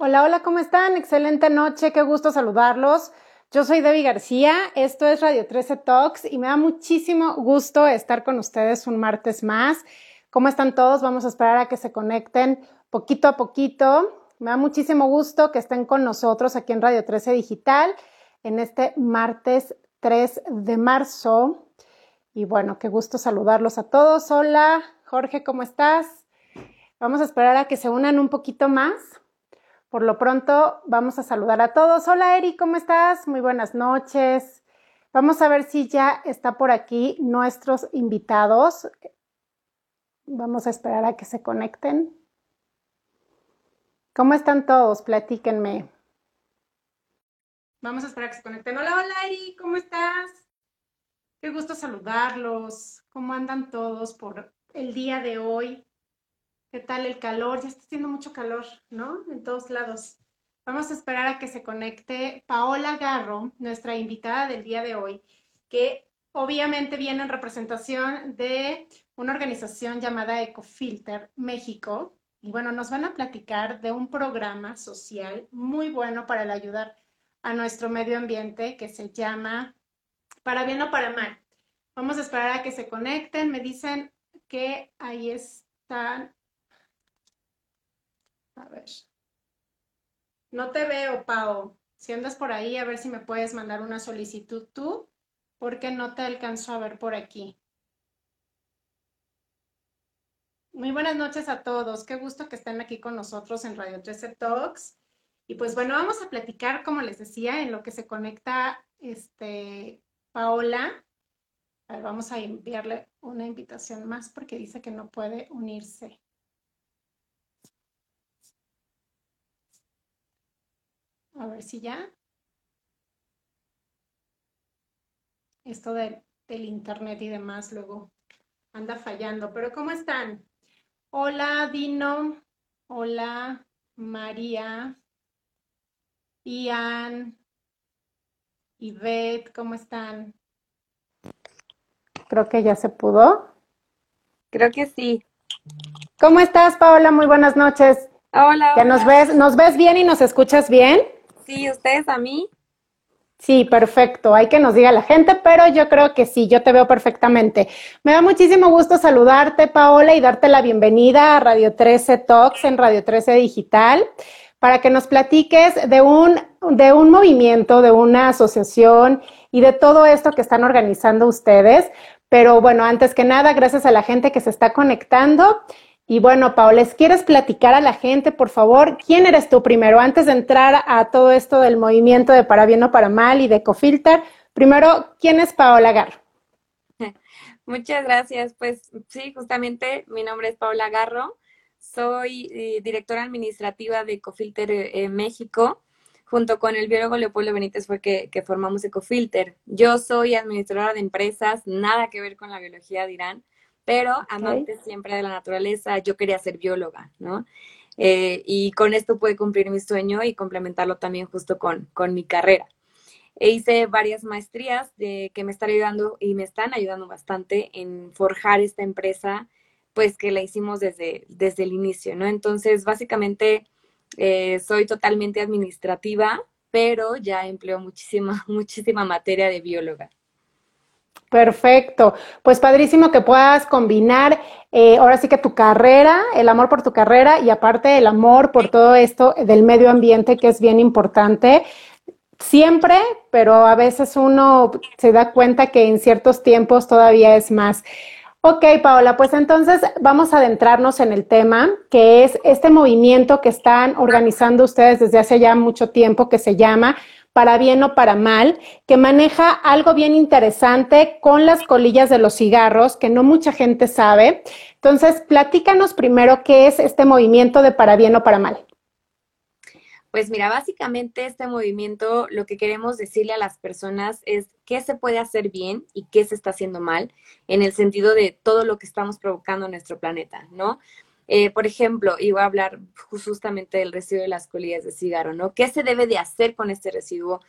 Hola, hola, ¿cómo están? Excelente noche, qué gusto saludarlos. Yo soy Debbie García, esto es Radio 13 Talks y me da muchísimo gusto estar con ustedes un martes más. ¿Cómo están todos? Vamos a esperar a que se conecten poquito a poquito. Me da muchísimo gusto que estén con nosotros aquí en Radio 13 Digital en este martes 3 de marzo. Y bueno, qué gusto saludarlos a todos. Hola, Jorge, ¿cómo estás? Vamos a esperar a que se unan un poquito más. Por lo pronto, vamos a saludar a todos. Hola, Eri, ¿cómo estás? Muy buenas noches. Vamos a ver si ya está por aquí nuestros invitados. Vamos a esperar a que se conecten. ¿Cómo están todos? Platíquenme. Vamos a esperar a que se conecten. Hola, hola, Eri, ¿cómo estás? Qué gusto saludarlos. ¿Cómo andan todos por el día de hoy? ¿Qué tal el calor? Ya está haciendo mucho calor, ¿no? En todos lados. Vamos a esperar a que se conecte Paola Garro, nuestra invitada del día de hoy, que obviamente viene en representación de una organización llamada Ecofilter México. Y bueno, nos van a platicar de un programa social muy bueno para ayudar a nuestro medio ambiente que se llama Para bien o para mal. Vamos a esperar a que se conecten. Me dicen que ahí están a ver. No te veo, Pau. Si andas por ahí, a ver si me puedes mandar una solicitud tú, porque no te alcanzo a ver por aquí. Muy buenas noches a todos. Qué gusto que estén aquí con nosotros en Radio 13 Talks. Y pues bueno, vamos a platicar, como les decía, en lo que se conecta este, Paola. A ver, vamos a enviarle una invitación más porque dice que no puede unirse. A ver si ya. Esto del internet y demás luego anda fallando. Pero ¿cómo están? Hola, Dino. Hola, María. Ian. Ivette, ¿cómo están? Creo que ya se pudo. Creo que sí. ¿Cómo estás, Paola? Muy buenas noches. Hola. ¿Que nos ves, nos ves bien y nos escuchas bien? Sí, ¿ustedes a mí? Sí, perfecto. Hay que nos diga la gente, pero yo creo que sí, yo te veo perfectamente. Me da muchísimo gusto saludarte, Paola, y darte la bienvenida a Radio 13 Talks en Radio 13 Digital para que nos platiques de un, de un movimiento, de una asociación y de todo esto que están organizando ustedes. Pero bueno, antes que nada, gracias a la gente que se está conectando y bueno, Paola, ¿quieres platicar a la gente, por favor? ¿Quién eres tú primero? Antes de entrar a todo esto del movimiento de Para Bien o Para Mal y de Cofilter, primero, ¿quién es Paola Garro? Muchas gracias. Pues sí, justamente mi nombre es Paola Garro. Soy eh, directora administrativa de Ecofilter eh, México. Junto con el biólogo Leopoldo Benítez fue que, que formamos Ecofilter. Yo soy administradora de empresas, nada que ver con la biología, dirán pero amante siempre de la naturaleza, yo quería ser bióloga, ¿no? Eh, y con esto pude cumplir mi sueño y complementarlo también justo con, con mi carrera. E hice varias maestrías de, que me están ayudando y me están ayudando bastante en forjar esta empresa, pues que la hicimos desde, desde el inicio, ¿no? Entonces, básicamente, eh, soy totalmente administrativa, pero ya empleo muchísima, muchísima materia de bióloga. Perfecto. Pues padrísimo que puedas combinar eh, ahora sí que tu carrera, el amor por tu carrera y aparte el amor por todo esto del medio ambiente que es bien importante. Siempre, pero a veces uno se da cuenta que en ciertos tiempos todavía es más. Ok, Paola, pues entonces vamos a adentrarnos en el tema, que es este movimiento que están organizando ustedes desde hace ya mucho tiempo, que se llama para bien o para mal, que maneja algo bien interesante con las colillas de los cigarros, que no mucha gente sabe. Entonces, platícanos primero qué es este movimiento de para bien o para mal. Pues mira, básicamente este movimiento lo que queremos decirle a las personas es qué se puede hacer bien y qué se está haciendo mal en el sentido de todo lo que estamos provocando en nuestro planeta, ¿no? Eh, por ejemplo, iba a hablar justamente del residuo de las colillas de cigarro, ¿no? ¿Qué se debe de hacer con este residuo?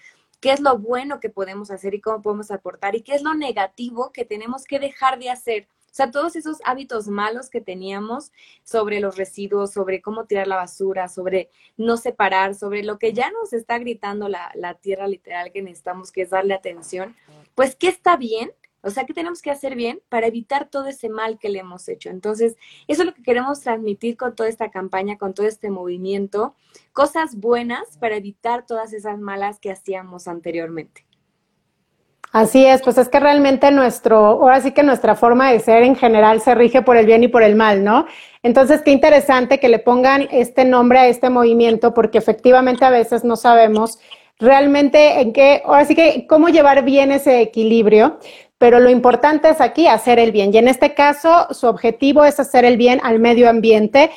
¿Qué es lo bueno que podemos hacer y cómo podemos aportar? ¿Y qué es lo negativo que tenemos que dejar de hacer O sea, todos esos hábitos malos que teníamos sobre los residuos, sobre cómo tirar la basura, sobre no separar, sobre lo que ya nos está gritando la, la tierra literal que necesitamos, que es darle atención, pues, ¿qué está bien? O sea, ¿qué tenemos que hacer bien para evitar todo ese mal que le hemos hecho? Entonces, eso es lo que queremos transmitir con toda esta campaña, con todo este movimiento, cosas buenas para evitar todas esas malas que hacíamos anteriormente. Así es, pues es que realmente nuestro, ahora sí que nuestra forma de ser en general se rige por el bien y por el mal, ¿no? Entonces, qué interesante que le pongan este nombre a este movimiento, porque efectivamente a veces no sabemos realmente en qué, ahora sí que cómo llevar bien ese equilibrio, pero lo importante es aquí hacer el bien. Y en este caso, su objetivo es hacer el bien al medio ambiente.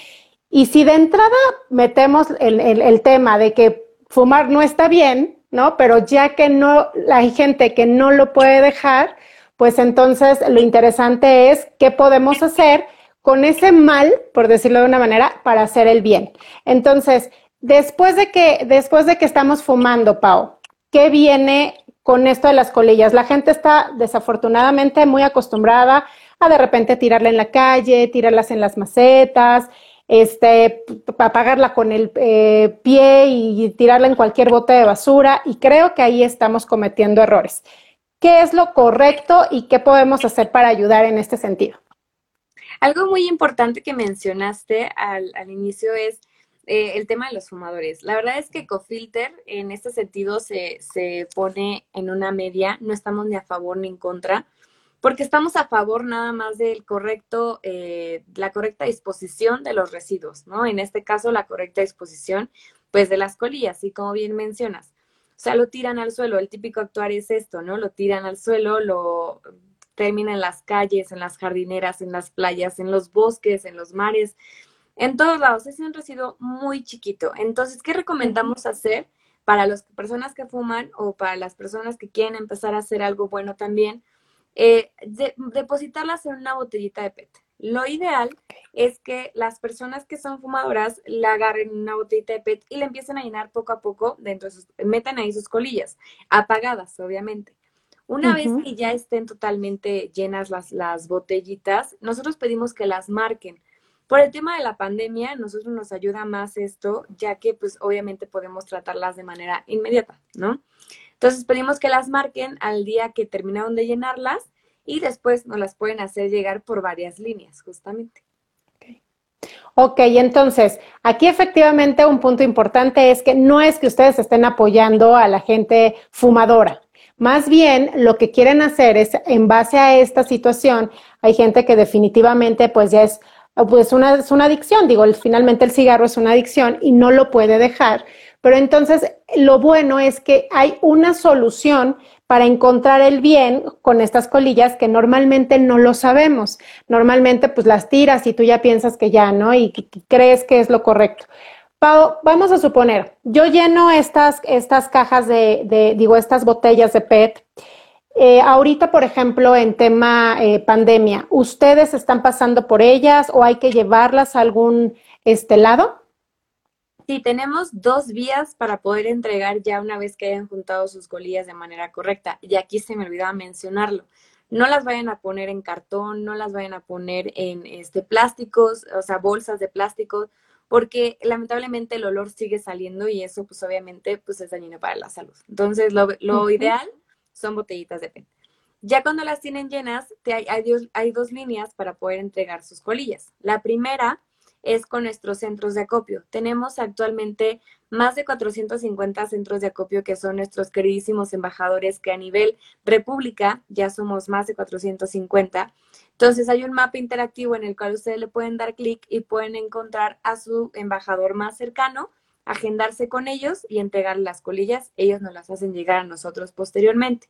Y si de entrada metemos el, tema de que fumar no está bien, ¿no? Pero ya que no, hay gente que no lo puede dejar, pues entonces lo interesante es qué podemos hacer con ese mal, por decirlo de una manera, para hacer el bien. Entonces, después de que, después de que estamos fumando, Pau, ¿qué viene con esto de las colillas. La gente está desafortunadamente muy acostumbrada a de repente tirarla en la calle, tirarlas en las macetas, este, apagarla con el eh, pie y tirarla en cualquier bote de basura. Y creo que ahí estamos cometiendo errores. ¿Qué es lo correcto y qué podemos hacer para ayudar en este sentido? Algo muy importante que mencionaste al, al inicio es eh, el tema de los fumadores. La verdad es que Cofilter en este sentido se, se pone en una media, no estamos ni a favor ni en contra, porque estamos a favor nada más del correcto, eh, la correcta disposición de los residuos, ¿no? En este caso, la correcta disposición, pues, de las colillas, y como bien mencionas. O sea, lo tiran al suelo, el típico actuar es esto, ¿no? Lo tiran al suelo, lo terminan en las calles, en las jardineras, en las playas, en los bosques, en los mares en todos lados. Es un residuo muy chiquito. Entonces, ¿qué recomendamos hacer para las personas que fuman o para las personas que quieren empezar a hacer algo bueno también? Eh, depositarlas en una botellita de PET. Lo ideal es que las personas que son fumadoras la agarren en una botellita de PET y le empiecen a llenar poco a poco dentro de sus, metan ahí sus colillas, apagadas, obviamente. Una vez que ya estén totalmente llenas las, las botellitas, nosotros pedimos que las marquen por el tema de la pandemia, nosotros nos ayuda más esto, ya que pues obviamente podemos tratarlas de manera inmediata, ¿no? Entonces pedimos que las marquen al día que terminaron de llenarlas y después nos las pueden hacer llegar por varias líneas, justamente. Ok, entonces, aquí efectivamente un punto importante es que no es que ustedes estén apoyando a la gente fumadora. Más bien, lo que quieren hacer es, en base a esta situación, hay gente que definitivamente pues ya es pues una, es una adicción, digo, finalmente el cigarro es una adicción y no lo puede dejar. Pero entonces lo bueno es que hay una solución para encontrar el bien con estas colillas que normalmente no lo sabemos. Normalmente pues las tiras y tú ya piensas que ya, ¿no? Y, crees que es lo correcto. Pau, vamos a suponer, yo lleno estas, estas cajas de, de, digo, estas botellas de PET eh, ahorita, por ejemplo, en tema eh, pandemia, ¿ustedes están pasando por ellas o hay que llevarlas a algún este lado? Sí, tenemos dos vías para poder entregar ya una vez que hayan juntado sus colillas de manera correcta. Y aquí se me olvidaba mencionarlo. No las vayan a poner en cartón, no las vayan a poner en este plásticos, o sea, bolsas de plástico, porque lamentablemente el olor sigue saliendo y eso pues obviamente pues es dañino para la salud. Entonces, lo, lo ideal son botellitas de PET. Ya cuando las tienen llenas, hay, hay, dos líneas para poder entregar sus colillas. La primera es con nuestros centros de acopio. Tenemos actualmente más de 450 centros de acopio que son nuestros queridísimos embajadores que a nivel república ya somos más de 450. Entonces hay un mapa interactivo en el cual ustedes le pueden dar clic y pueden encontrar a su embajador más cercano agendarse con ellos y entregar las colillas. Ellos nos las hacen llegar a nosotros posteriormente.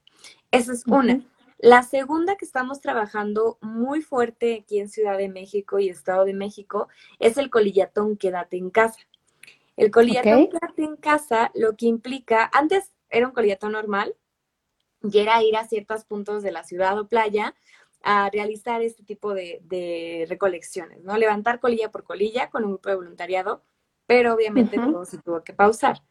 Esa es una. La segunda que estamos trabajando muy fuerte aquí en Ciudad de México y Estado de México es el colillatón Quédate en casa. El colillatón Quédate en casa lo que implica, antes era un colillatón normal y era ir a ciertos puntos de la ciudad o playa a realizar este tipo de, de recolecciones, ¿no? Levantar colilla por colilla con un grupo de voluntariado pero obviamente todo se tuvo que pausar.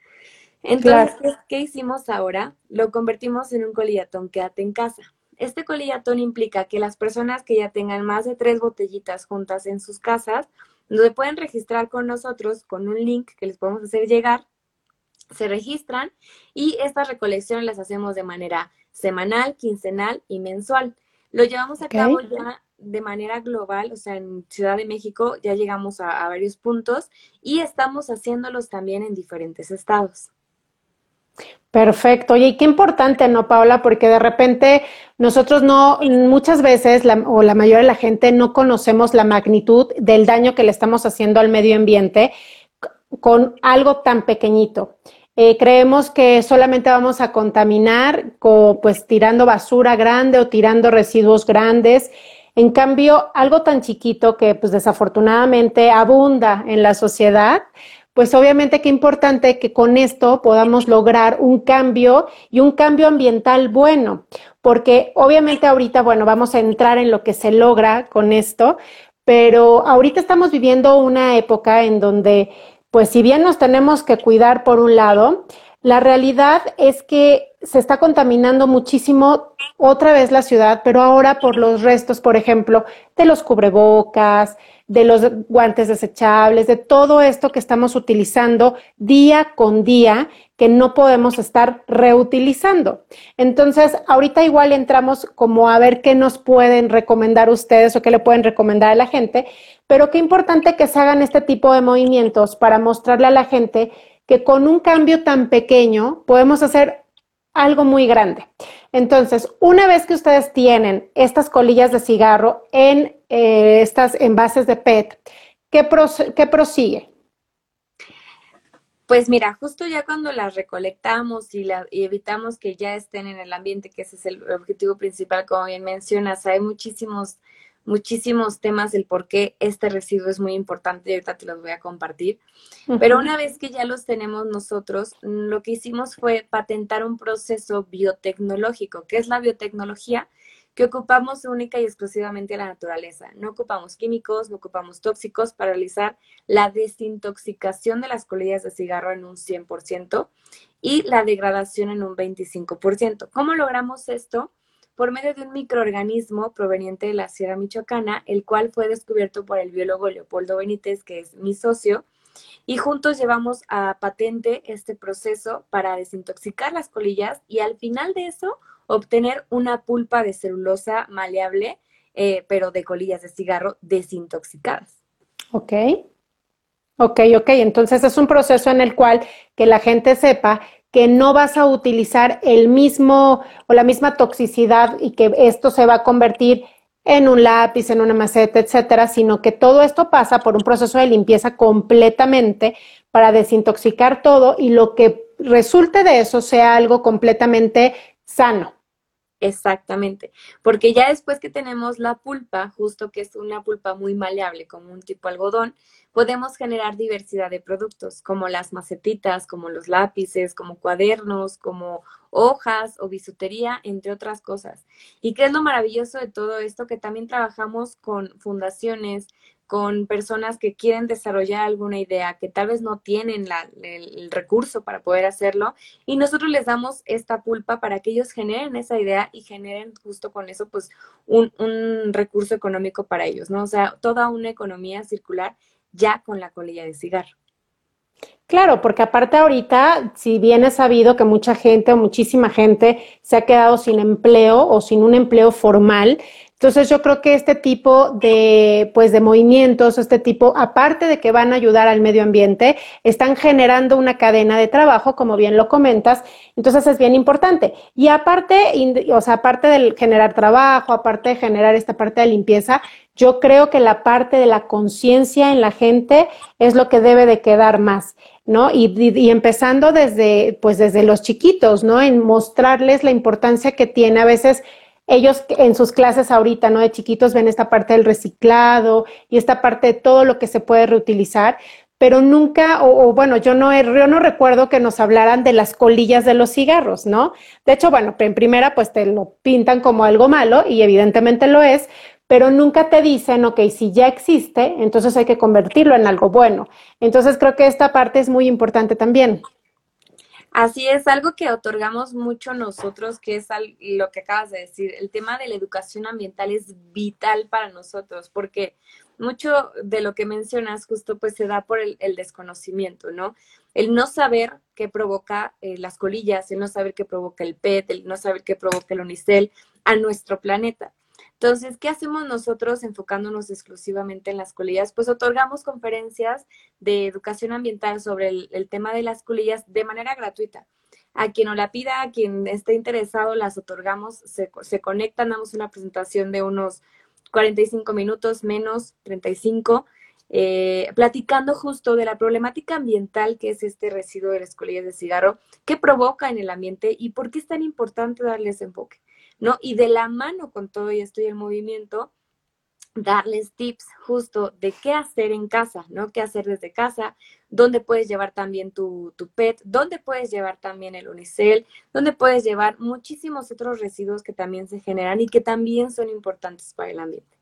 Entonces, ¿qué hicimos ahora? Lo convertimos en un colillatón quédate en casa. Este colillatón implica que las personas que ya tengan más de tres botellitas juntas en sus casas, donde pueden registrar con nosotros con un link que les podemos hacer llegar, se registran y estas recolecciones las hacemos de manera semanal, quincenal y mensual. Lo llevamos a cabo ya de manera global, o sea, en Ciudad de México ya llegamos a, varios puntos y estamos haciéndolos también en diferentes estados. Perfecto. Oye, y qué importante, ¿no, Paola? Porque de repente nosotros no, muchas veces, o la mayoría de la gente, no conocemos la magnitud del daño que le estamos haciendo al medio ambiente con algo tan pequeñito. Eh, creemos que solamente vamos a contaminar pues tirando basura grande o tirando residuos grandes. En cambio, algo tan chiquito que pues desafortunadamente abunda en la sociedad, pues obviamente qué importante que con esto podamos lograr un cambio y un cambio ambiental bueno, porque obviamente ahorita, bueno, vamos a entrar en lo que se logra con esto, pero ahorita estamos viviendo una época en donde, pues si bien nos tenemos que cuidar por un lado, la realidad es que se está contaminando muchísimo otra vez la ciudad, pero ahora por los restos, por ejemplo, de los cubrebocas, de los guantes desechables, de todo esto que estamos utilizando día con día que no podemos estar reutilizando. Entonces, ahorita igual entramos como a ver qué nos pueden recomendar ustedes o qué le pueden recomendar a la gente, pero qué importante que se hagan este tipo de movimientos para mostrarle a la gente que con un cambio tan pequeño podemos hacer algo muy grande. Entonces, una vez que ustedes tienen estas colillas de cigarro en eh, estas envases de PET, ¿qué, ¿qué prosigue? Pues mira, justo ya cuando las recolectamos y, la, y, evitamos que ya estén en el ambiente, que ese es el objetivo principal, como bien mencionas, hay muchísimos muchísimos temas del por qué este residuo es muy importante y ahorita te los voy a compartir. Pero una vez que ya los tenemos nosotros, lo que hicimos fue patentar un proceso biotecnológico. ¿Qué es la biotecnología? Que ocupamos única y exclusivamente la naturaleza. No ocupamos químicos, no ocupamos tóxicos para realizar la desintoxicación de las colillas de cigarro en un 100% y la degradación en un 25%. ¿Cómo logramos esto? Por medio de un microorganismo proveniente de la Sierra Michoacana, el cual fue descubierto por el biólogo Leopoldo Benítez, que es mi socio, y juntos llevamos a patente este proceso para desintoxicar las colillas y al final de eso obtener una pulpa de celulosa maleable, eh, pero de colillas de cigarro desintoxicadas. Ok. Ok, ok. Entonces es un proceso en el cual que la gente sepa que no vas a utilizar el mismo o la misma toxicidad y que esto se va a convertir en un lápiz, en una maceta, etcétera, sino que todo esto pasa por un proceso de limpieza completamente para desintoxicar todo y lo que resulte de eso sea algo completamente sano. Exactamente, porque ya después que tenemos la pulpa, justo que es una pulpa muy maleable, como un tipo algodón, podemos generar diversidad de productos, como las macetitas, como los lápices, como cuadernos, como hojas o bisutería, entre otras cosas. ¿Y qué es lo maravilloso de todo esto? Que también trabajamos con fundaciones, con personas que quieren desarrollar alguna idea, que tal vez no tienen el, recurso para poder hacerlo, y nosotros les damos esta pulpa para que ellos generen esa idea y generen justo con eso, pues, un, un recurso económico para ellos, ¿no? O sea, toda una economía circular ya con la colilla de cigarro. Claro, porque aparte ahorita, si bien es sabido que mucha gente o muchísima gente se ha quedado sin empleo o sin un empleo formal, entonces yo creo que este tipo de, pues, de movimientos, este tipo, aparte de que van a ayudar al medio ambiente, están generando una cadena de trabajo, como bien lo comentas. Entonces es bien importante. Y aparte, o sea, aparte de generar trabajo, aparte de generar esta parte de limpieza, yo creo que la parte de la conciencia en la gente es lo que debe de quedar más. ¿no? Y, y, empezando desde, pues desde los chiquitos, ¿no? En mostrarles la importancia que tiene a veces ellos en sus clases ahorita, ¿no? De chiquitos ven esta parte del reciclado y esta parte de todo lo que se puede reutilizar, pero nunca, o, bueno, yo no, yo no recuerdo que nos hablaran de las colillas de los cigarros, ¿no? De hecho, bueno, en primera, pues te lo pintan como algo malo y evidentemente lo es, pero nunca te dicen, ok, si ya existe, entonces hay que convertirlo en algo bueno. Entonces creo que esta parte es muy importante también. Así es, algo que otorgamos mucho nosotros, que es lo que acabas de decir, el tema de la educación ambiental es vital para nosotros, porque mucho de lo que mencionas justo pues se da por el, desconocimiento, ¿no? El no saber qué provoca eh, las colillas, el no saber qué provoca el PET, el no saber qué provoca el unicel a nuestro planeta. Entonces, ¿qué hacemos nosotros enfocándonos exclusivamente en las colillas? Pues otorgamos conferencias de educación ambiental sobre el, tema de las colillas de manera gratuita. A quien no la pida, a quien esté interesado, las otorgamos, se, se conectan, damos una presentación de unos 45 minutos, menos 35, eh, platicando justo de la problemática ambiental que es este residuo de las colillas de cigarro, qué provoca en el ambiente y por qué es tan importante darle ese enfoque. ¿No? Y de la mano con todo y el movimiento, darles tips justo de qué hacer en casa, ¿no? Qué hacer desde casa, dónde puedes llevar también tu, tu PET, dónde puedes llevar también el unicel, dónde puedes llevar muchísimos otros residuos que también se generan y que también son importantes para el ambiente.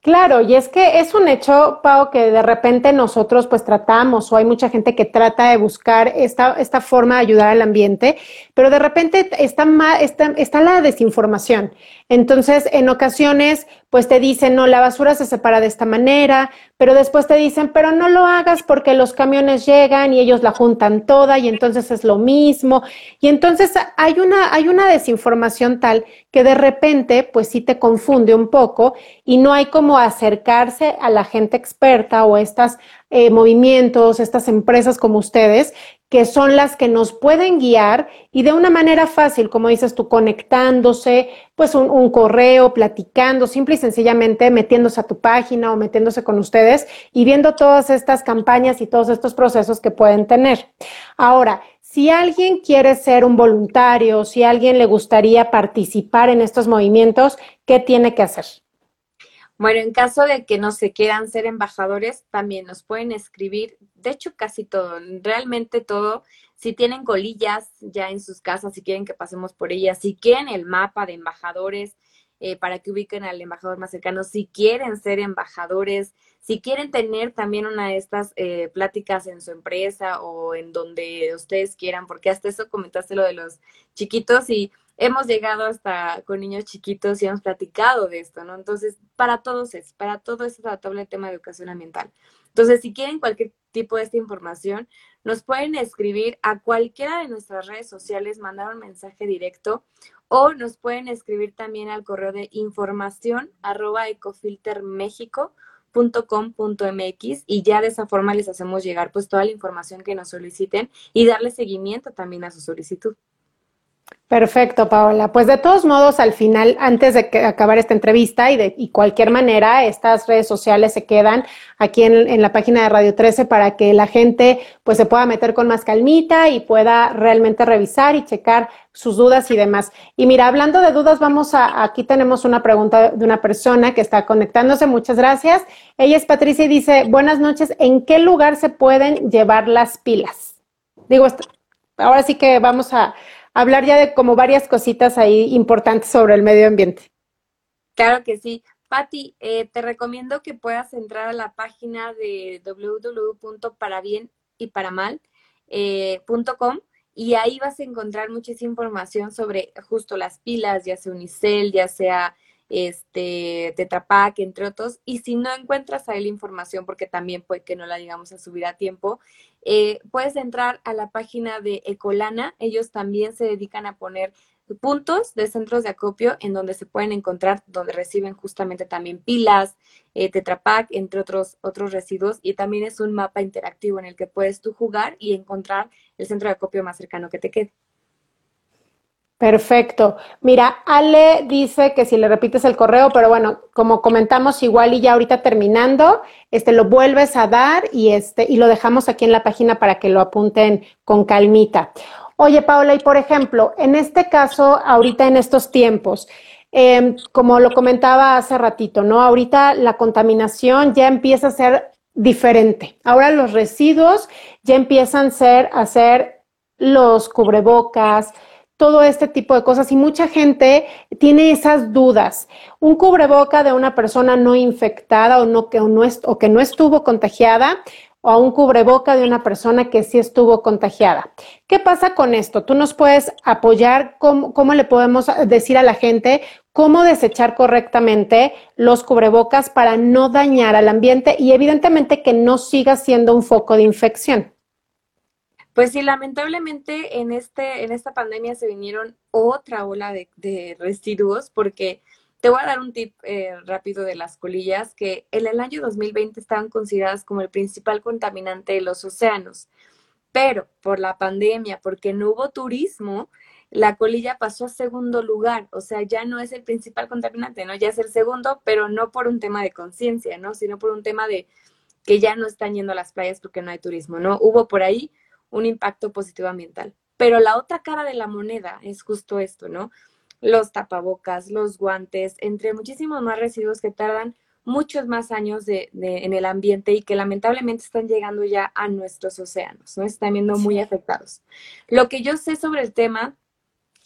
Claro, y es que es un hecho, Pau, que de repente nosotros pues tratamos o hay mucha gente que trata de buscar esta, esta forma de ayudar al ambiente, pero de repente está, está, está la desinformación. Entonces, en ocasiones, pues te dicen, no, la basura se separa de esta manera, pero después te dicen, pero no lo hagas porque los camiones llegan y ellos la juntan toda y entonces es lo mismo. Y entonces hay una, hay una desinformación tal que de repente, pues sí te confunde un poco y no hay como acercarse a la gente experta o estos eh, movimientos, estas empresas como ustedes, que son las que nos pueden guiar y de una manera fácil, como dices tú, conectándose, pues un, correo, platicando, simple y sencillamente metiéndose a tu página o metiéndose con ustedes y viendo todas estas campañas y todos estos procesos que pueden tener. Ahora, si alguien quiere ser un voluntario, si alguien le gustaría participar en estos movimientos, ¿qué tiene que hacer? Bueno, en caso de que no se quieran ser embajadores, también nos pueden escribir, de hecho casi todo, realmente todo. Si tienen colillas ya en sus casas, si quieren que pasemos por ellas, si quieren el mapa de embajadores eh, para que ubiquen al embajador más cercano, si quieren ser embajadores, si quieren tener también una de estas eh, pláticas en su empresa o en donde ustedes quieran, porque hasta eso comentaste lo de los chiquitos y hemos llegado hasta con niños chiquitos y hemos platicado de esto, ¿no? Entonces, para todos es, para todo es tratable el tema de educación ambiental. Entonces, si quieren cualquier tipo de esta información, nos pueden escribir a cualquiera de nuestras redes sociales, mandar un mensaje directo o nos pueden escribir también al correo de información arroba ecofiltermexico.com.mx y ya de esa forma les hacemos llegar pues toda la información que nos soliciten y darle seguimiento también a su solicitud. Perfecto, Paola. Pues de todos modos, al final, antes de que acabar esta entrevista y de y cualquier manera, estas redes sociales se quedan aquí en, en, la página de Radio 13 para que la gente pues se pueda meter con más calmita y pueda realmente revisar y checar sus dudas y demás. Y mira, hablando de dudas, vamos a, aquí tenemos una pregunta de una persona que está conectándose. Muchas gracias. Ella es Patricia y dice, buenas noches, ¿en qué lugar se pueden llevar las pilas? Digo, ahora sí que vamos a hablar ya de como varias cositas ahí importantes sobre el medio ambiente. Claro que sí. Patti, eh, te recomiendo que puedas entrar a la página de www.parabienyparamal.com eh, y ahí vas a encontrar muchísima información sobre justo las pilas, ya sea Unicel, ya sea este Tetrapac, entre otros. Y si no encuentras ahí la información, porque también puede que no la llegamos a subir a tiempo, eh, puedes entrar a la página de Ecolana. Ellos también se dedican a poner puntos de centros de acopio en donde se pueden encontrar, donde reciben justamente también pilas, eh, Tetrapac, entre otros, otros residuos. Y también es un mapa interactivo en el que puedes tú jugar y encontrar el centro de acopio más cercano que te quede. Perfecto. Mira, Ale dice que si le repites el correo, pero bueno, como comentamos igual y ya ahorita terminando, este lo vuelves a dar y este y lo dejamos aquí en la página para que lo apunten con calmita. Oye, Paola, y por ejemplo, en este caso, ahorita en estos tiempos, em, como lo comentaba hace ratito, ¿no? Ahorita la contaminación ya empieza a ser diferente. Ahora los residuos ya empiezan ser, a ser los cubrebocas, todo este tipo de cosas y mucha gente tiene esas dudas. Un cubreboca de una persona no infectada o, no, que, no estuvo contagiada o a un cubreboca de una persona que sí estuvo contagiada. ¿Qué pasa con esto? Tú nos puedes apoyar, ¿cómo, cómo le podemos decir a la gente cómo desechar correctamente los cubrebocas para no dañar al ambiente y evidentemente que no siga siendo un foco de infección? Pues sí, lamentablemente en, este, en esta pandemia se vinieron otra ola de, de residuos porque te voy a dar un tip eh, rápido de las colillas que en el año 2020 estaban consideradas como el principal contaminante de los océanos, pero por la pandemia, porque no hubo turismo, la colilla pasó a segundo lugar, o sea, ya no es el principal contaminante, ¿no? Ya es el segundo, pero no por un tema de conciencia, ¿no? Sino por un tema de que ya no están yendo a las playas porque no hay turismo, ¿no? Hubo por ahí un impacto positivo ambiental. Pero la otra cara de la moneda es justo esto, ¿no? los tapabocas, los guantes, entre muchísimos más residuos que tardan muchos más años de, en el ambiente y que lamentablemente están llegando ya a nuestros océanos, ¿no? Están viendo muy afectados. Lo que yo sé sobre el tema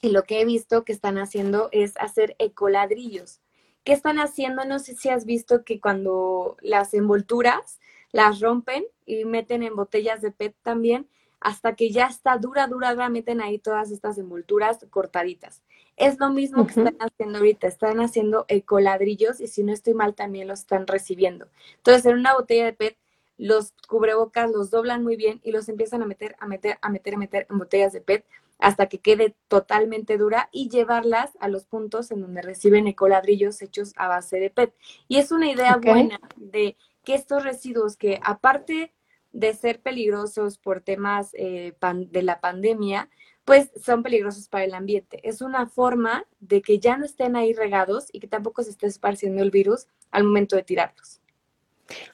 y lo que he visto que están haciendo es hacer ecoladrillos. ¿Qué están haciendo? No sé si has visto que cuando las envolturas las rompen y meten en botellas de PET también, hasta que ya está dura, dura, dura, meten ahí todas estas envolturas cortaditas. Es lo mismo que están haciendo ahorita, están haciendo ecoladrillos y si no estoy mal también los están recibiendo. Entonces, en una botella de PET, los cubrebocas los doblan muy bien y los empiezan a meter, a meter, a meter, a meter en botellas de PET hasta que quede totalmente dura y llevarlas a los puntos en donde reciben ecoladrillos hechos a base de PET. Y es una idea buena de que estos residuos que aparte de ser peligrosos por temas eh, de la pandemia, pues son peligrosos para el ambiente. Es una forma de que ya no estén ahí regados y que tampoco se esté esparciendo el virus al momento de tirarlos.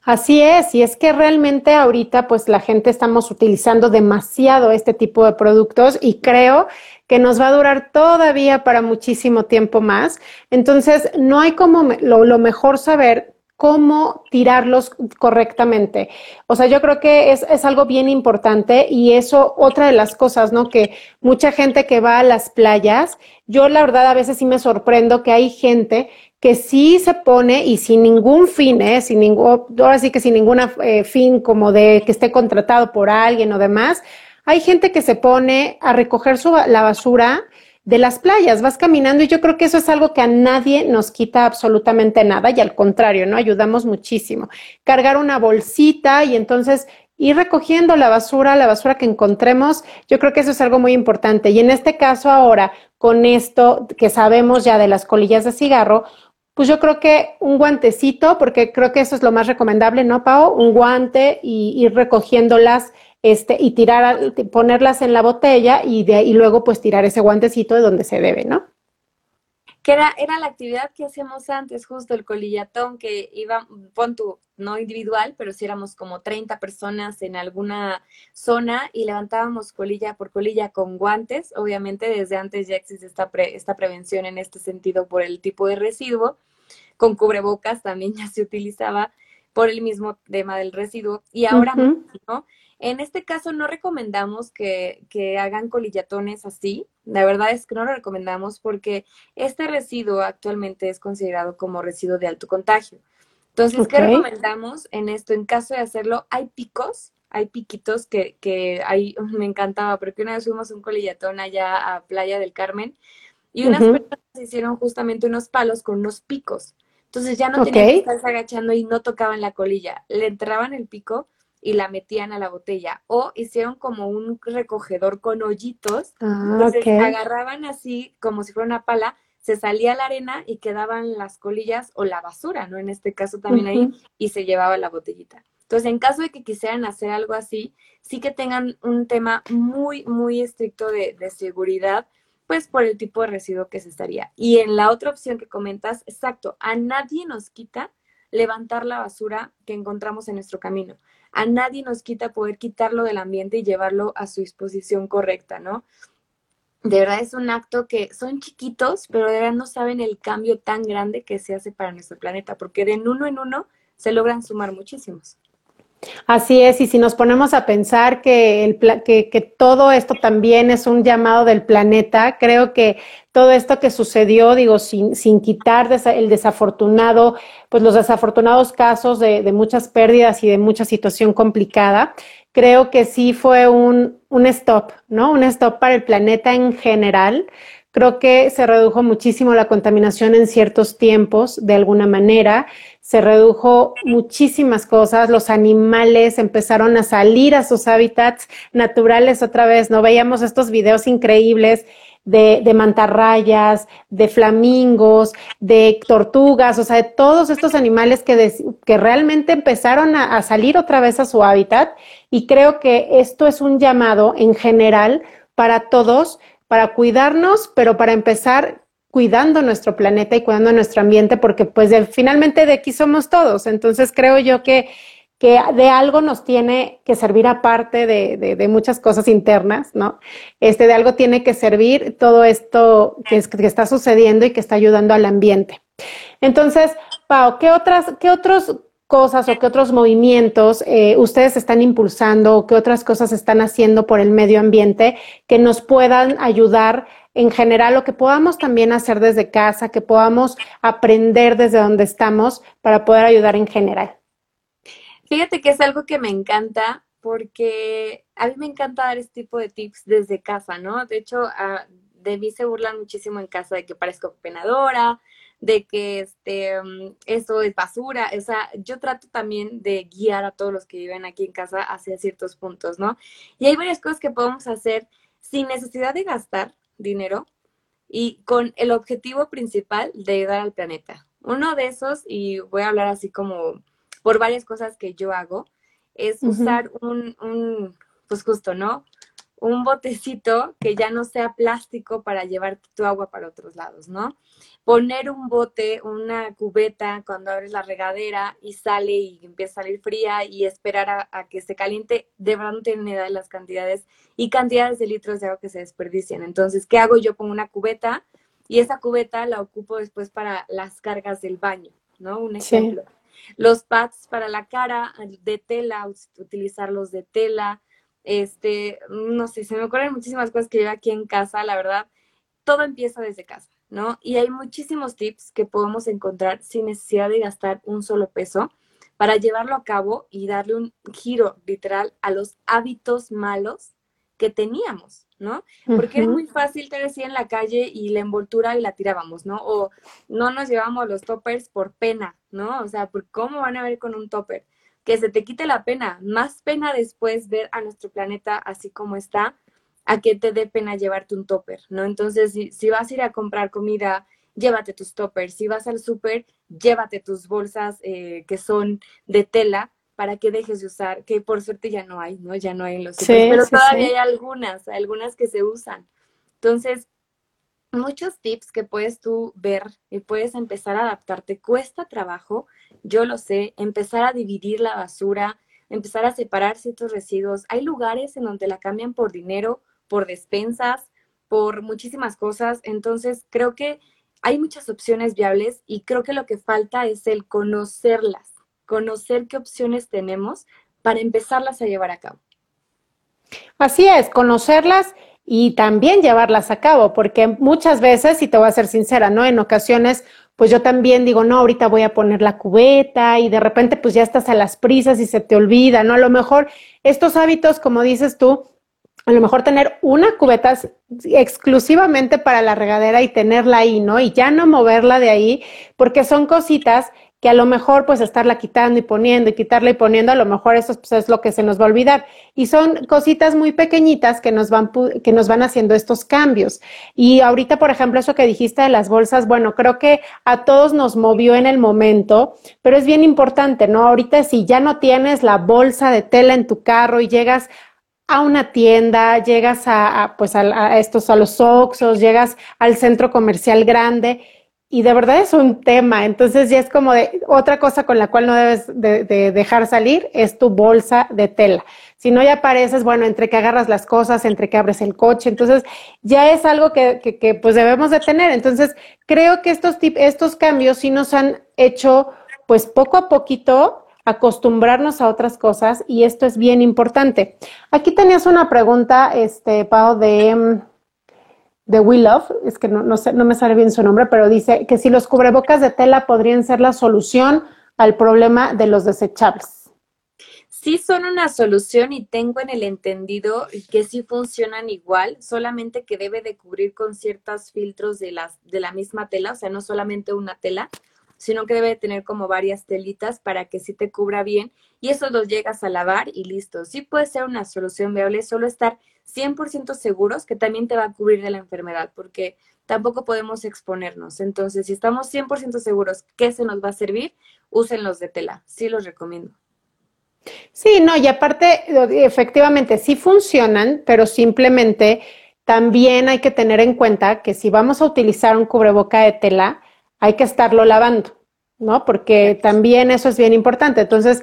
Así es, y es que realmente ahorita pues la gente estamos utilizando demasiado este tipo de productos y creo que nos va a durar todavía para muchísimo tiempo más. Entonces, no hay como lo, lo mejor saber cómo tirarlos correctamente. O sea, yo creo que es, es, algo bien importante y eso, otra de las cosas, ¿no? Que mucha gente que va a las playas, yo la verdad a veces sí me sorprendo que hay gente que sí se pone y sin ningún fin, ¿eh? Sin ningún, ahora sí que sin ningún eh, fin como de que esté contratado por alguien o demás, hay gente que se pone a recoger su, la basura de las playas, vas caminando y yo creo que eso es algo que a nadie nos quita absolutamente nada y al contrario, ¿no? Ayudamos muchísimo. Cargar una bolsita y entonces ir recogiendo la basura, la basura que encontremos, yo creo que eso es algo muy importante. Y en este caso ahora, con esto que sabemos ya de las colillas de cigarro, pues yo creo que un guantecito, porque creo que eso es lo más recomendable, ¿no, Pau? Un guante y ir recogiéndolas este, y tirar, ponerlas en la botella y, de, y luego pues tirar ese guantecito de donde se debe, ¿no? Que era, era la actividad que hacíamos antes, justo el colillatón, que iba, pon tu, no individual, pero si éramos como 30 personas en alguna zona y levantábamos colilla por colilla con guantes. Obviamente desde antes ya existe esta, esta prevención en este sentido por el tipo de residuo. Con cubrebocas también ya se utilizaba por el mismo tema del residuo. Y ahora, ¿no? En este caso no recomendamos que, hagan colillatones así. La verdad es que no lo recomendamos porque este residuo actualmente es considerado como residuo de alto contagio. Entonces, ¿qué recomendamos en esto? En caso de hacerlo, hay picos, hay piquitos que, que hay, me encantaba, porque una vez fuimos un colillatón allá a Playa del Carmen y unas personas hicieron justamente unos palos con unos picos. Entonces ya no tenían que estarse agachando y no tocaban la colilla. Le entraban el pico y la metían a la botella. O hicieron como un recogedor con hoyitos. Ah, entonces agarraban así como si fuera una pala, se salía la arena y quedaban las colillas o la basura, ¿no? En este caso también ahí, y se llevaba la botellita. Entonces, en caso de que quisieran hacer algo así, sí que tengan un tema muy, muy estricto de, de seguridad, pues por el tipo de residuo que se estaría. Y en la otra opción que comentas, exacto, a nadie nos quita levantar la basura que encontramos en nuestro camino a nadie nos quita poder quitarlo del ambiente y llevarlo a su disposición correcta, ¿no? De verdad es un acto que son chiquitos, pero de verdad no saben el cambio tan grande que se hace para nuestro planeta, porque de uno en uno se logran sumar muchísimos. Así es, y si nos ponemos a pensar que, el, que, todo esto también es un llamado del planeta, creo que todo esto que sucedió, digo, sin, sin quitar el desafortunado, pues los desafortunados casos de, de, muchas pérdidas y de mucha situación complicada, creo que sí fue un, un stop, ¿no? Un stop para el planeta en general. Creo que se redujo muchísimo la contaminación en ciertos tiempos, de alguna manera se redujo muchísimas cosas, los animales empezaron a salir a sus hábitats naturales otra vez, ¿no? Veíamos estos videos increíbles de, de, mantarrayas, de flamingos, de tortugas, o sea, de todos estos animales que, que realmente empezaron a, a salir otra vez a su hábitat. Y creo que esto es un llamado en general para todos, para cuidarnos, pero para empezar cuidando nuestro planeta y cuidando nuestro ambiente, porque pues finalmente de aquí somos todos. Entonces creo yo que, que de algo nos tiene que servir aparte de, de, muchas cosas internas, ¿no? Este, de algo tiene que servir todo esto que, que está sucediendo y que está ayudando al ambiente. Entonces, Pau, ¿qué otras, qué otros cosas o qué otros movimientos eh, ustedes están impulsando o qué otras cosas están haciendo por el medio ambiente que nos puedan ayudar en general lo que podamos también hacer desde casa, que podamos aprender desde donde estamos para poder ayudar en general. Fíjate que es algo que me encanta porque a mí me encanta dar este tipo de tips desde casa, ¿no? De hecho, uh, de mí se burlan muchísimo en casa de que parezco penadora, de que este, mm, esto es basura. O sea, yo trato también de guiar a todos los que viven aquí en casa hacia ciertos puntos, ¿no? Y hay varias cosas que podemos hacer sin necesidad de gastar, dinero y con el objetivo principal de ayudar al planeta. Uno de esos, y voy a hablar así como por varias cosas que yo hago, es usar un, un, pues justo, ¿no? Un botecito que ya no sea plástico para llevar tu agua para otros lados, ¿no? poner un bote, una cubeta cuando abres la regadera y sale y empieza a salir fría y esperar a, que se caliente, de verdad no tienen idea de las cantidades y cantidades de litros de agua que se desperdician. Entonces, ¿qué hago? Yo pongo una cubeta y esa cubeta la ocupo después para las cargas del baño, ¿no? Un ejemplo. Los pads para la cara de tela, utilizarlos de tela, este, no sé, se me ocurren muchísimas cosas que yo aquí en casa, la verdad, todo empieza desde casa. ¿no? Y hay muchísimos tips que podemos encontrar sin necesidad de gastar un solo peso para llevarlo a cabo y darle un giro literal a los hábitos malos que teníamos, ¿no? Porque era muy fácil te decía en la calle y la envoltura y la tirábamos, ¿no? O no nos llevamos los toppers por pena, ¿no? O sea, ¿por ¿cómo van a ver con un topper? Que se te quite la pena, más pena después ver a nuestro planeta así como está, a que te dé pena llevarte un topper, ¿no? Entonces, si, vas a ir a comprar comida, llévate tus toppers. Si vas al súper, llévate tus bolsas eh, que son de tela para que dejes de usar, que por suerte ya no hay, ¿no? Ya no hay en los sí, pero todavía hay algunas, algunas que se usan. Entonces, muchos tips que puedes tú ver y puedes empezar a adaptarte. Cuesta trabajo, yo lo sé, empezar a dividir la basura, empezar a separar ciertos residuos. Hay lugares en donde la cambian por dinero por despensas, por muchísimas cosas. Entonces, creo que hay muchas opciones viables y creo que lo que falta es el conocerlas, conocer qué opciones tenemos para empezarlas a llevar a cabo. Así es, conocerlas y también llevarlas a cabo, porque muchas veces, y te voy a ser sincera, ¿no? En ocasiones, pues yo también digo, no, ahorita voy a poner la cubeta y de repente pues ya estás a las prisas y se te olvida, ¿no? A lo mejor estos hábitos, como dices tú, a lo mejor tener una cubeta exclusivamente para la regadera y tenerla ahí, ¿no? Y ya no moverla de ahí, porque son cositas que a lo mejor pues estarla quitando y poniendo y quitarla y poniendo, a lo mejor eso pues, es lo que se nos va a olvidar. Y son cositas muy pequeñitas que nos van, que nos van haciendo estos cambios. Y ahorita, por ejemplo, eso que dijiste de las bolsas, bueno, creo que a todos nos movió en el momento, pero es bien importante, ¿no? Ahorita si ya no tienes la bolsa de tela en tu carro y llegas a una tienda, llegas a, pues a, estos, a los Oxos, llegas al centro comercial grande y de verdad es un tema. Entonces ya es como de otra cosa con la cual no debes de, dejar salir es tu bolsa de tela. Si no ya apareces, bueno, entre que agarras las cosas, entre que abres el coche, entonces ya es algo que, que, que pues debemos de tener. Entonces creo que estos, estos cambios sí nos han hecho pues poco a poquito acostumbrarnos a otras cosas y esto es bien importante. Aquí tenías una pregunta, este, Pau, de, mm, de We Love, es que no, no, sé, no me sale bien su nombre, pero dice que si los cubrebocas de tela podrían ser la solución al problema de los desechables sí son una solución y tengo en el entendido que sí funcionan igual, solamente que debe de cubrir con ciertos filtros de, las, de la misma tela, o sea, no solamente una tela, sino que debe de tener como varias telitas para que sí te cubra bien y eso los llegas a lavar y listo. Sí puede ser una solución viable, solo estar 100% seguros que también te va a cubrir de la enfermedad, porque tampoco podemos exponernos. Entonces, si estamos 100% seguros que se nos va a servir, úsenlos de tela. Sí los recomiendo. Sí, no, y aparte, efectivamente, sí funcionan, pero simplemente también hay que tener en cuenta que si vamos a utilizar un cubreboca de tela, hay que estarlo lavando, ¿no? Porque también eso es bien importante. Entonces,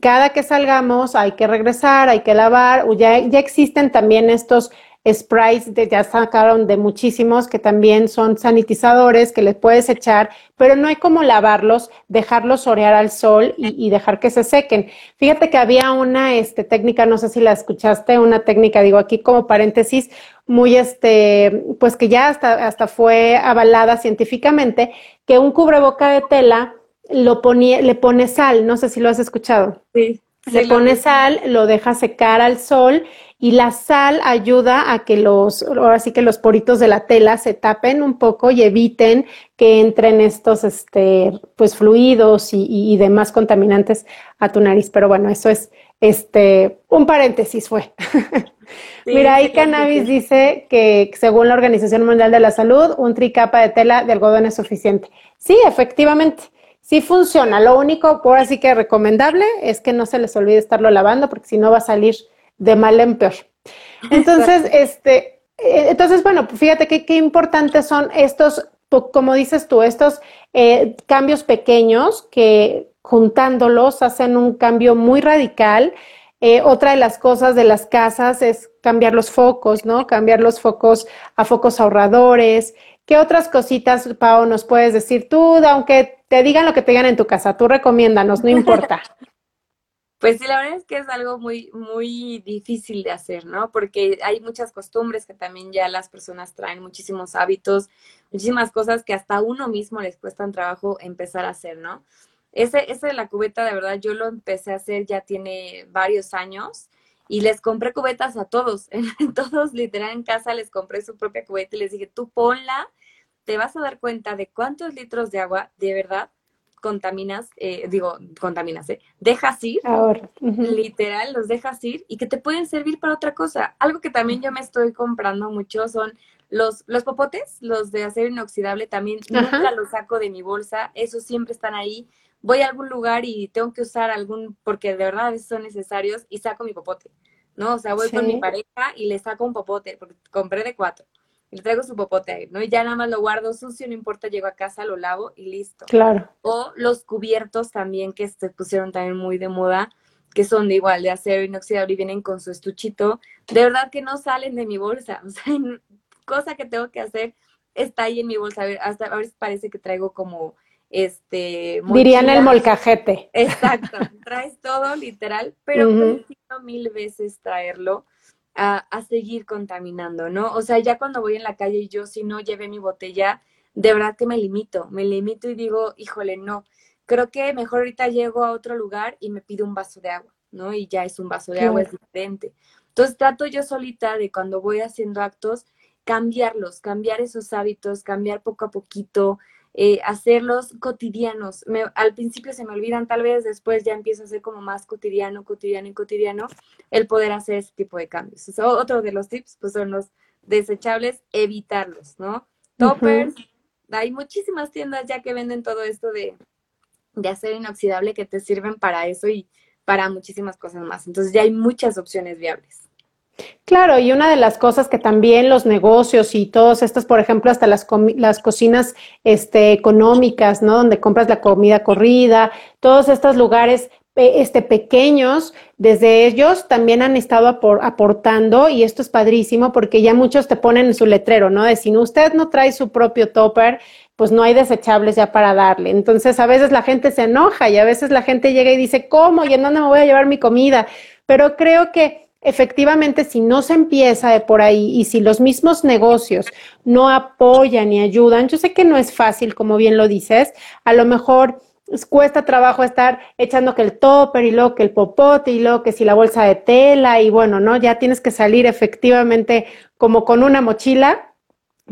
cada que salgamos hay que regresar, hay que lavar, ya, ya existen también estos sprays de, ya sacaron de muchísimos que también son sanitizadores que les puedes echar, pero no hay como lavarlos, dejarlos orear al sol y, dejar que se sequen. Fíjate que había una este, técnica, no sé si la escuchaste, una técnica, digo aquí como paréntesis, muy este, pues que ya hasta, hasta fue avalada científicamente, que un cubreboca de tela lo ponía, le pone sal, no sé si lo has escuchado. Sí. Le pone sal, lo deja secar al sol y la sal ayuda a que los, ahora sí que los poritos de la tela se tapen un poco y eviten que entren estos, este, pues fluidos y, demás contaminantes a tu nariz. Pero bueno, eso es, este, un paréntesis fue. Mira, ahí Cannabis dice que según la Organización Mundial de la Salud, un tricapa de tela de algodón es suficiente. Sí, efectivamente. Sí funciona. Lo único, por así que recomendable, es que no se les olvide estarlo lavando, porque si no va a salir de mal en peor. Entonces, este, eh, entonces, bueno, fíjate que qué importantes son estos, como dices tú, estos eh, cambios pequeños que juntándolos hacen un cambio muy radical. Eh, otra de las cosas de las casas es cambiar los focos, ¿no? Cambiar los focos a focos ahorradores. ¿Qué otras cositas, Pau, nos puedes decir tú, aunque te digan lo que te digan en tu casa, tú recomiéndanos, no importa. Pues sí, la verdad es que es algo muy, muy difícil de hacer, ¿no? Porque hay muchas costumbres que también ya las personas traen, muchísimos hábitos, muchísimas cosas que hasta uno mismo les cuestan trabajo empezar a hacer, ¿no? Ese, ese de la cubeta, de verdad, yo lo empecé a hacer ya tiene varios años y les compré cubetas a todos, todos literal en casa les compré su propia cubeta y les dije, tú ponla, te vas a dar cuenta de cuántos litros de agua de verdad contaminas, eh, digo, contaminas, ¿eh? dejas ir, Ahora. literal, los dejas ir y que te pueden servir para otra cosa. Algo que también yo me estoy comprando mucho son los, los popotes, los de acero inoxidable, también nunca los saco de mi bolsa, esos siempre están ahí. Voy a algún lugar y tengo que usar algún, porque de verdad son necesarios, y saco mi popote, ¿no? O sea, voy con mi pareja y le saco un popote, porque compré de cuatro le traigo su popote ahí, ¿no? Y ya nada más lo guardo sucio, no importa, llego a casa, lo lavo y listo. Claro. O los cubiertos también que se pusieron también muy de moda, que son de igual, de acero inoxidable y vienen con su estuchito. De verdad que no salen de mi bolsa. O sea, cosa que tengo que hacer está ahí en mi bolsa. A ver, hasta a veces parece que traigo como este dirían el molcajete exacto traes todo literal pero prefiero mil veces traerlo a, seguir contaminando, ¿no? O sea, ya cuando voy en la calle y yo si no llevé mi botella, de verdad que me limito, me limito y digo, híjole, no, creo que mejor ahorita llego a otro lugar y me pido un vaso de agua, ¿no? Y ya es un vaso de agua, es diferente. Entonces trato yo solita de cuando voy haciendo actos, cambiarlos, cambiar esos hábitos, cambiar poco a poquito, eh, hacerlos cotidianos. al principio se me olvidan, tal vez después ya empiezo a ser como más cotidiano, cotidiano y cotidiano el poder hacer ese tipo de cambios. otro de los tips pues son los desechables, evitarlos, ¿no? Toppers, hay muchísimas tiendas ya que venden todo esto de, de acero inoxidable que te sirven para eso y para muchísimas cosas más. Entonces ya hay muchas opciones viables. Claro, y una de las cosas que también los negocios y todos estos, por ejemplo, hasta las, las cocinas este, económicas, ¿no? Donde compras la comida corrida, todos estos lugares este, pequeños, desde ellos también han estado aportando y esto es padrísimo porque ya muchos te ponen en su letrero, ¿no? De si usted no trae su propio topper, pues no hay desechables ya para darle. Entonces a veces la gente se enoja y a veces la gente llega y dice, ¿cómo? ¿Y en dónde me voy a llevar mi comida? Pero creo que efectivamente si no se empieza de por ahí y si los mismos negocios no apoyan y ayudan, yo sé que no es fácil, como bien lo dices, a lo mejor cuesta trabajo estar echando que el topper y luego que el popote y luego que si la bolsa de tela y bueno, ¿no? Ya tienes que salir efectivamente como con una mochila,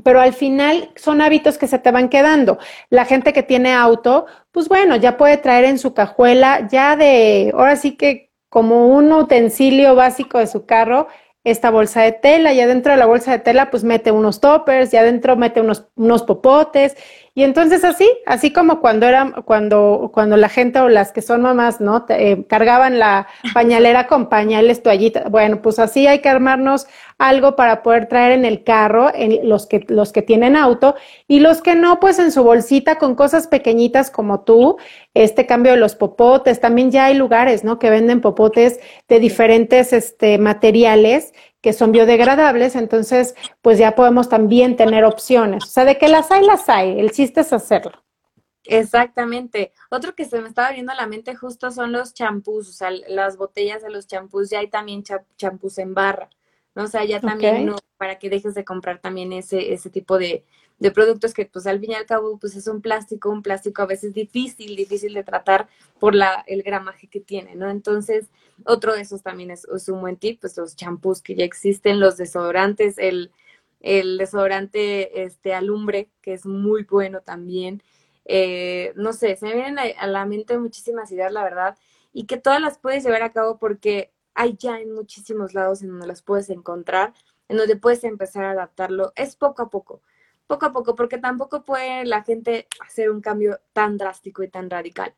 pero al final son hábitos que se te van quedando. La gente que tiene auto, pues bueno, ya puede traer en su cajuela ya de, ahora sí que como un utensilio básico de su carro, esta bolsa de tela. Y adentro de la bolsa de tela pues mete unos toppers y adentro mete unos, unos popotes y entonces así, así como cuando era, cuando, cuando la gente o las que son mamás, ¿no? Eh, cargaban la pañalera con pañales, toallitas. Bueno, pues así hay que armarnos algo para poder traer en el carro, en los que, los que tienen auto, y los que no, pues en su bolsita con cosas pequeñitas como tú, este cambio de los popotes, también ya hay lugares, ¿no? Que venden popotes de diferentes este, materiales que son biodegradables, entonces pues ya podemos también tener opciones. O sea, de que las hay, las hay. El chiste es hacerlo. Exactamente. Otro que se me estaba viendo a la mente justo son los champús, o sea, las botellas de los champús, ya hay también champús en barra, ¿no? O sea, ya también para que dejes de comprar también ese, ese tipo de, de productos que pues al fin y al cabo pues es un plástico, un plástico a veces difícil, difícil de tratar por la, el gramaje que tiene, ¿no? Entonces, otro de esos también es, un buen tip, pues los champús que ya existen, los desodorantes, el, el desodorante este alumbre, que es muy bueno también. Eh, no sé, se me vienen a, a la mente muchísimas ideas, la verdad, y que todas las puedes llevar a cabo porque hay ya en muchísimos lados en donde las puedes encontrar, en donde puedes empezar a adaptarlo. Es poco a poco poco a poco, porque tampoco puede la gente hacer un cambio tan drástico y tan radical.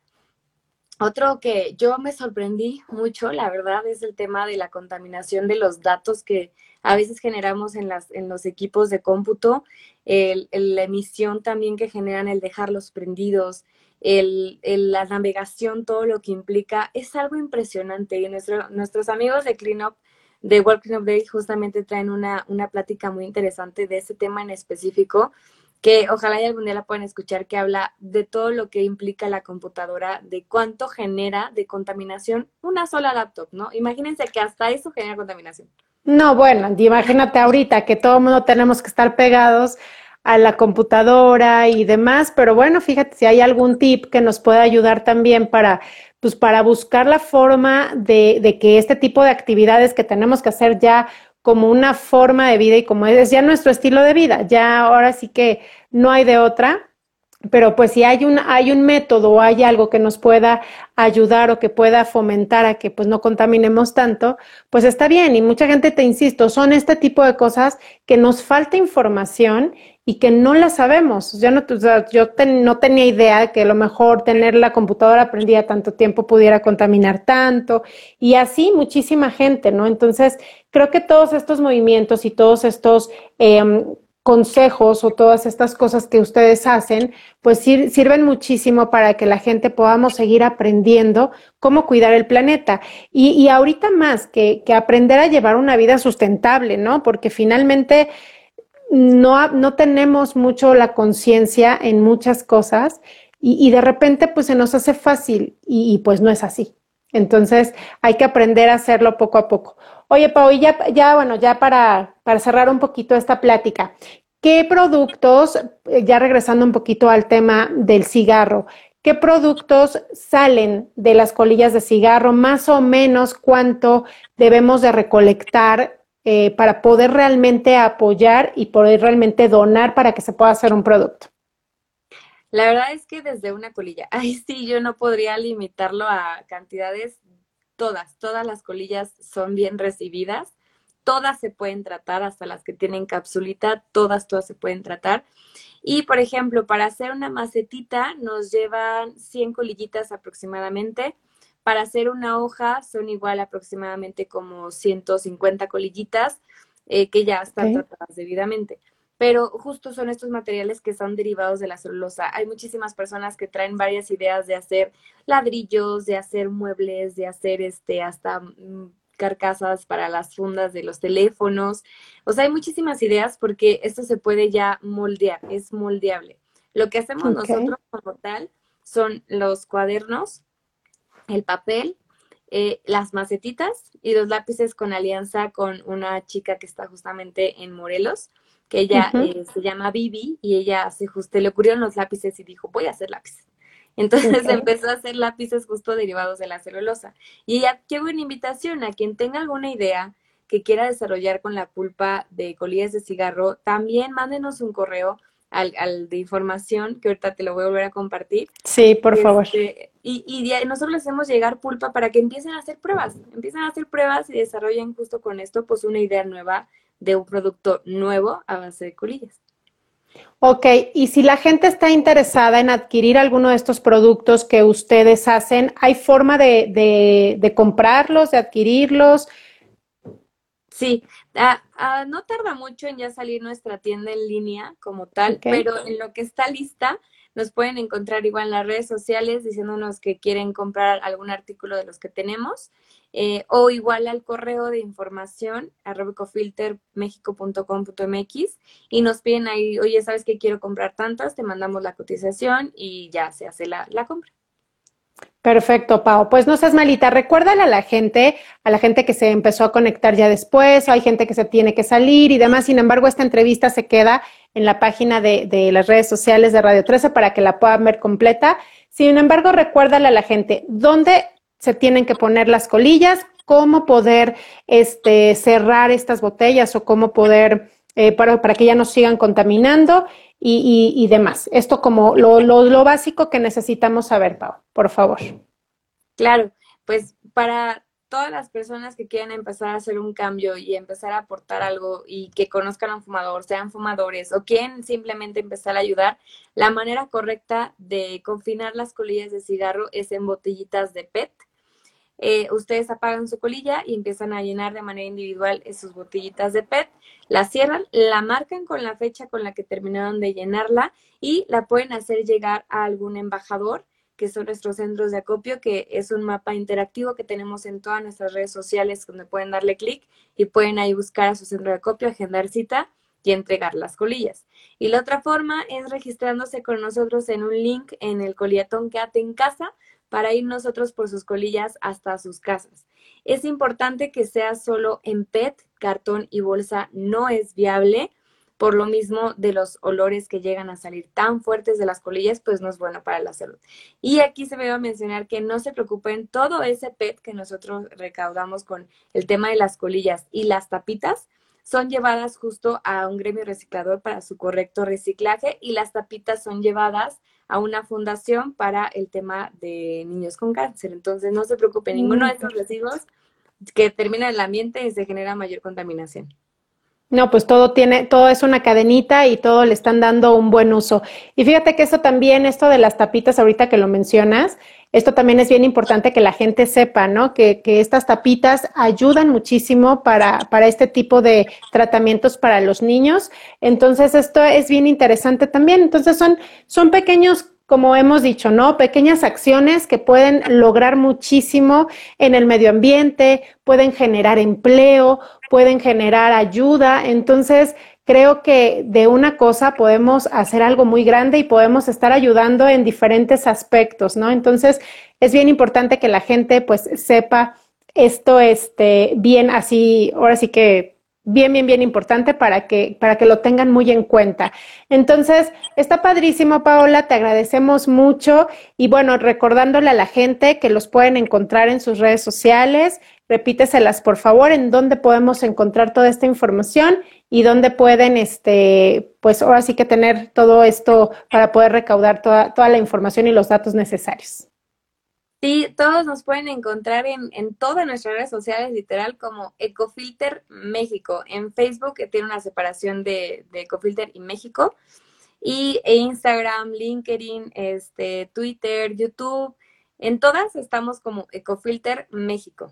Otro que yo me sorprendí mucho, la verdad, es el tema de la contaminación de los datos que a veces generamos en, los equipos de cómputo, la emisión también que generan el dejarlos prendidos, el, la navegación, todo lo que implica, es algo impresionante. Y nuestros amigos de CleanUp de Working of Day justamente traen una, una plática muy interesante de ese tema en específico, que ojalá y algún día la puedan escuchar, que habla de todo lo que implica la computadora, de cuánto genera de contaminación una sola laptop, ¿no? Imagínense que hasta eso genera contaminación. No, bueno, imagínate ahorita que todo el mundo tenemos que estar pegados a la computadora y demás, pero bueno, fíjate si hay algún tip que nos pueda ayudar también para pues para buscar la forma de, de, que este tipo de actividades que tenemos que hacer ya como una forma de vida y como es ya nuestro estilo de vida, ya ahora sí que no hay de otra, pero pues si hay un, hay un método o hay algo que nos pueda ayudar o que pueda fomentar a que pues no contaminemos tanto, pues está bien. Y mucha gente, te insisto, son este tipo de cosas que nos falta información y que no la sabemos. Yo no, yo no tenía idea de que a lo mejor tener la computadora prendida tanto tiempo pudiera contaminar tanto y así muchísima gente, ¿no? Entonces, creo que todos estos movimientos y todos estos eh, consejos o todas estas cosas que ustedes hacen, pues sirven muchísimo para que la gente podamos seguir aprendiendo cómo cuidar el planeta. Y, y ahorita más que, que, aprender a llevar una vida sustentable, ¿no? Porque finalmente no, no tenemos mucho la conciencia en muchas cosas y, y, de repente pues se nos hace fácil y, pues no es así. Entonces hay que aprender a hacerlo poco a poco. Oye, Pau, y ya, ya bueno, ya para, para cerrar un poquito esta plática, ¿qué productos, eh, ya regresando un poquito al tema del cigarro, qué productos salen de las colillas de cigarro, más o menos cuánto debemos de recolectar eh, para poder realmente apoyar y poder realmente donar para que se pueda hacer un producto? La verdad es que desde una colilla, ay sí, yo no podría limitarlo a cantidades todas, todas las colillas son bien recibidas, todas se pueden tratar, hasta las que tienen capsulita, todas, todas se pueden tratar. Y, por ejemplo, para hacer una macetita nos llevan 100 colillitas aproximadamente. Para hacer una hoja son igual aproximadamente como 150 colillitas eh, que ya están tratadas debidamente pero justo son estos materiales que son derivados de la celulosa. Hay muchísimas personas que traen varias ideas de hacer ladrillos, de hacer muebles, de hacer este hasta mm, carcasas para las fundas de los teléfonos. O sea, hay muchísimas ideas porque esto se puede ya moldear, es moldeable. Lo que hacemos nosotros como tal son los cuadernos, el papel, eh, las macetitas y los lápices con alianza con una chica que está justamente en Morelos, que ella eh, se llama Vivi y ella se justo le ocurrieron los lápices y dijo, voy a hacer lápices. Entonces empezó a hacer lápices justo derivados de la celulosa. Y ella, qué buena invitación a quien tenga alguna idea que quiera desarrollar con la pulpa de colillas de cigarro, también mándenos un correo al, al, de información, que ahorita te lo voy a volver a compartir. Sí, por favor. Este, y, y nosotros les hacemos llegar pulpa para que empiecen a hacer pruebas, empiecen a hacer pruebas y desarrollen justo con esto pues una idea nueva de un producto nuevo a base de colillas. Ok, y si la gente está interesada en adquirir alguno de estos productos que ustedes hacen, ¿hay forma de, de comprarlos, de adquirirlos? Sí, ah, ah, no tarda mucho en ya salir nuestra tienda en línea como tal, pero en lo que está lista, nos pueden encontrar igual en las redes sociales diciéndonos que quieren comprar algún artículo de los que tenemos eh, o igual al correo de información arrobicofiltermexico.com.mx y nos piden ahí, oye, ¿sabes que quiero comprar tantas? Te mandamos la cotización y ya se hace la, la compra. Perfecto, Pau. Pues no seas malita. Recuérdale a la gente, a la gente que se empezó a conectar ya después, hay gente que se tiene que salir y demás. Sin embargo, esta entrevista se queda en la página de, de las redes sociales de Radio 13 para que la puedan ver completa. Sin embargo, recuérdale a la gente dónde se tienen que poner las colillas, cómo poder este, cerrar estas botellas o cómo poder, eh, para, para que ya no sigan contaminando y, demás. Esto como lo, lo, básico que necesitamos saber, Pau, por favor. Claro, pues para todas las personas que quieran empezar a hacer un cambio y empezar a aportar algo y que conozcan a un fumador, sean fumadores o quieren simplemente empezar a ayudar, la manera correcta de confinar las colillas de cigarro es en botellitas de PET eh, ustedes apagan su colilla y empiezan a llenar de manera individual sus botellitas de PET, la cierran, la marcan con la fecha con la que terminaron de llenarla y la pueden hacer llegar a algún embajador que son nuestros centros de acopio, que es un mapa interactivo que tenemos en todas nuestras redes sociales donde pueden darle clic y pueden ahí buscar a su centro de acopio, agendar cita y entregar las colillas. Y la otra forma es registrándose con nosotros en un link en el coliatón Quédate en casa, para ir nosotros por sus colillas hasta sus casas. Es importante que sea solo en PET, cartón y bolsa no es viable. Por lo mismo de los olores que llegan a salir tan fuertes de las colillas, pues no es bueno para la salud. Y aquí se me va a mencionar que no se preocupen, todo ese PET que nosotros recaudamos con el tema de las colillas y las tapitas, son llevadas justo a un gremio reciclador para su correcto reciclaje y las tapitas son llevadas a una fundación para el tema de niños con cáncer. Entonces, no se preocupe, ninguno de estos residuos que termina en el ambiente y se genera mayor contaminación. No, pues todo tiene, todo es una cadenita y todo le están dando un buen uso. Y fíjate que esto también, esto de las tapitas, ahorita que lo mencionas, esto también es bien importante que la gente sepa, ¿no? Que, que estas tapitas ayudan muchísimo para, para este tipo de tratamientos para los niños. Entonces, esto es bien interesante también. Entonces, son, son pequeños como hemos dicho, ¿no? Pequeñas acciones que pueden lograr muchísimo en el medio ambiente, pueden generar empleo, pueden generar ayuda. Entonces, creo que de una cosa podemos hacer algo muy grande y podemos estar ayudando en diferentes aspectos, ¿no? Entonces, es bien importante que la gente pues sepa esto este bien así, ahora sí que bien, bien, bien importante para que, para que lo tengan muy en cuenta. Entonces, está padrísimo, Paola, te agradecemos mucho y bueno, recordándole a la gente que los pueden encontrar en sus redes sociales, repíteselas por favor, en dónde podemos encontrar toda esta información y dónde pueden, este, pues ahora sí que tener todo esto para poder recaudar toda, toda la información y los datos necesarios. Sí, todos nos pueden encontrar en, en todas nuestras redes sociales, literal, como Ecofilter México. En Facebook que tiene una separación de, de Ecofilter y México. Y e Instagram, LinkedIn, este, Twitter, YouTube. En todas estamos como Ecofilter México.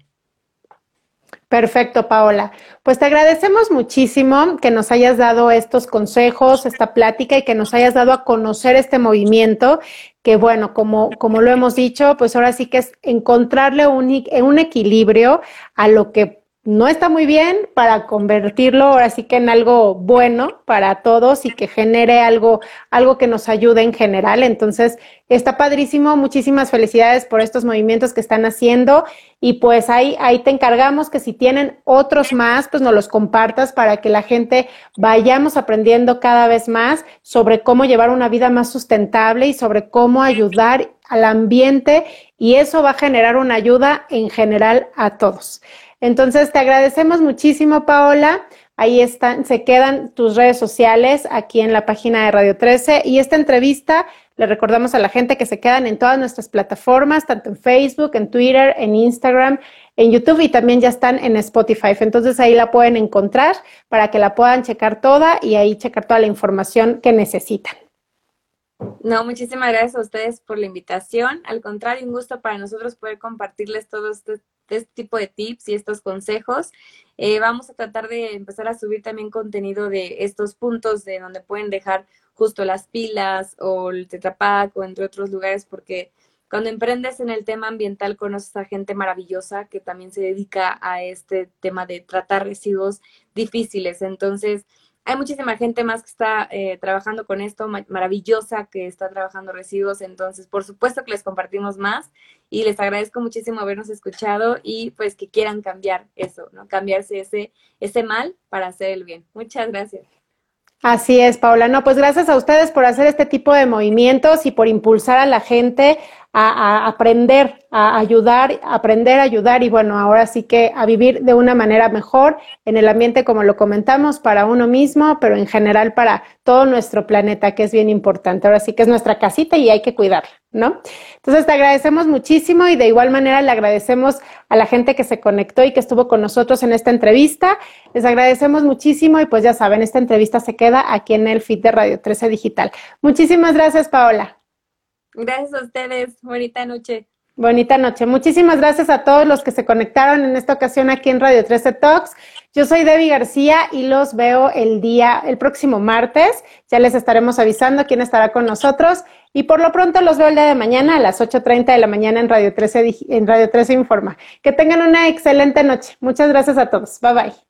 Perfecto, Paola. Pues te agradecemos muchísimo que nos hayas dado estos consejos, esta plática y que nos hayas dado a conocer este movimiento, que bueno, como, como lo hemos dicho, pues ahora sí que es encontrarle un, un equilibrio a lo que no está muy bien para convertirlo ahora sí que en algo bueno para todos y que genere algo, algo que nos ayude en general. Entonces, está padrísimo. Muchísimas felicidades por estos movimientos que están haciendo. Y pues ahí, ahí te encargamos que si tienen otros más, pues nos los compartas para que la gente vayamos aprendiendo cada vez más sobre cómo llevar una vida más sustentable y sobre cómo ayudar al ambiente. Y eso va a generar una ayuda en general a todos. Entonces, te agradecemos muchísimo, Paola. Ahí están, se quedan tus redes sociales aquí en la página de Radio 13 y esta entrevista le recordamos a la gente que se quedan en todas nuestras plataformas, tanto en Facebook, en Twitter, en Instagram, en YouTube y también ya están en Spotify. Entonces ahí la pueden encontrar para que la puedan checar toda y ahí checar toda la información que necesitan. No, muchísimas gracias a ustedes por la invitación. Al contrario, un gusto para nosotros poder compartirles todo este, este tipo de tips y estos consejos. Eh, vamos a tratar de empezar a subir también contenido de estos puntos de donde pueden dejar justo las pilas o el tetrapac o entre otros lugares, porque cuando emprendes en el tema ambiental conoces a gente maravillosa que también se dedica a este tema de tratar residuos difíciles. Entonces, hay muchísima gente más que está eh, trabajando con esto, maravillosa, que está trabajando residuos. Entonces, por supuesto que les compartimos más y les agradezco muchísimo habernos escuchado y pues que quieran cambiar eso, ¿no? Cambiarse ese, ese mal para hacer el bien. Muchas gracias. Así es, Paula. No, pues gracias a ustedes por hacer este tipo de movimientos y por impulsar a la gente a, aprender, a ayudar, aprender a ayudar y bueno, ahora sí que a vivir de una manera mejor en el ambiente, como lo comentamos, para uno mismo, pero en general para todo nuestro planeta, que es bien importante. Ahora sí que es nuestra casita y hay que cuidarla, ¿no? Entonces te agradecemos muchísimo y de igual manera le agradecemos a la gente que se conectó y que estuvo con nosotros en esta entrevista. Les agradecemos muchísimo y pues ya saben, esta entrevista se queda aquí en el feed de Radio 13 Digital. Muchísimas gracias, Paola. Gracias a ustedes. Bonita noche. Bonita noche. Muchísimas gracias a todos los que se conectaron en esta ocasión aquí en Radio 13 Talks. Yo soy Debbie García y los veo el día, el próximo martes. Ya les estaremos avisando quién estará con nosotros. Y por lo pronto los veo el día de mañana a las 8.30 de la mañana en Radio 13, en Radio 13 Informa. Que tengan una excelente noche. Muchas gracias a todos. Bye bye.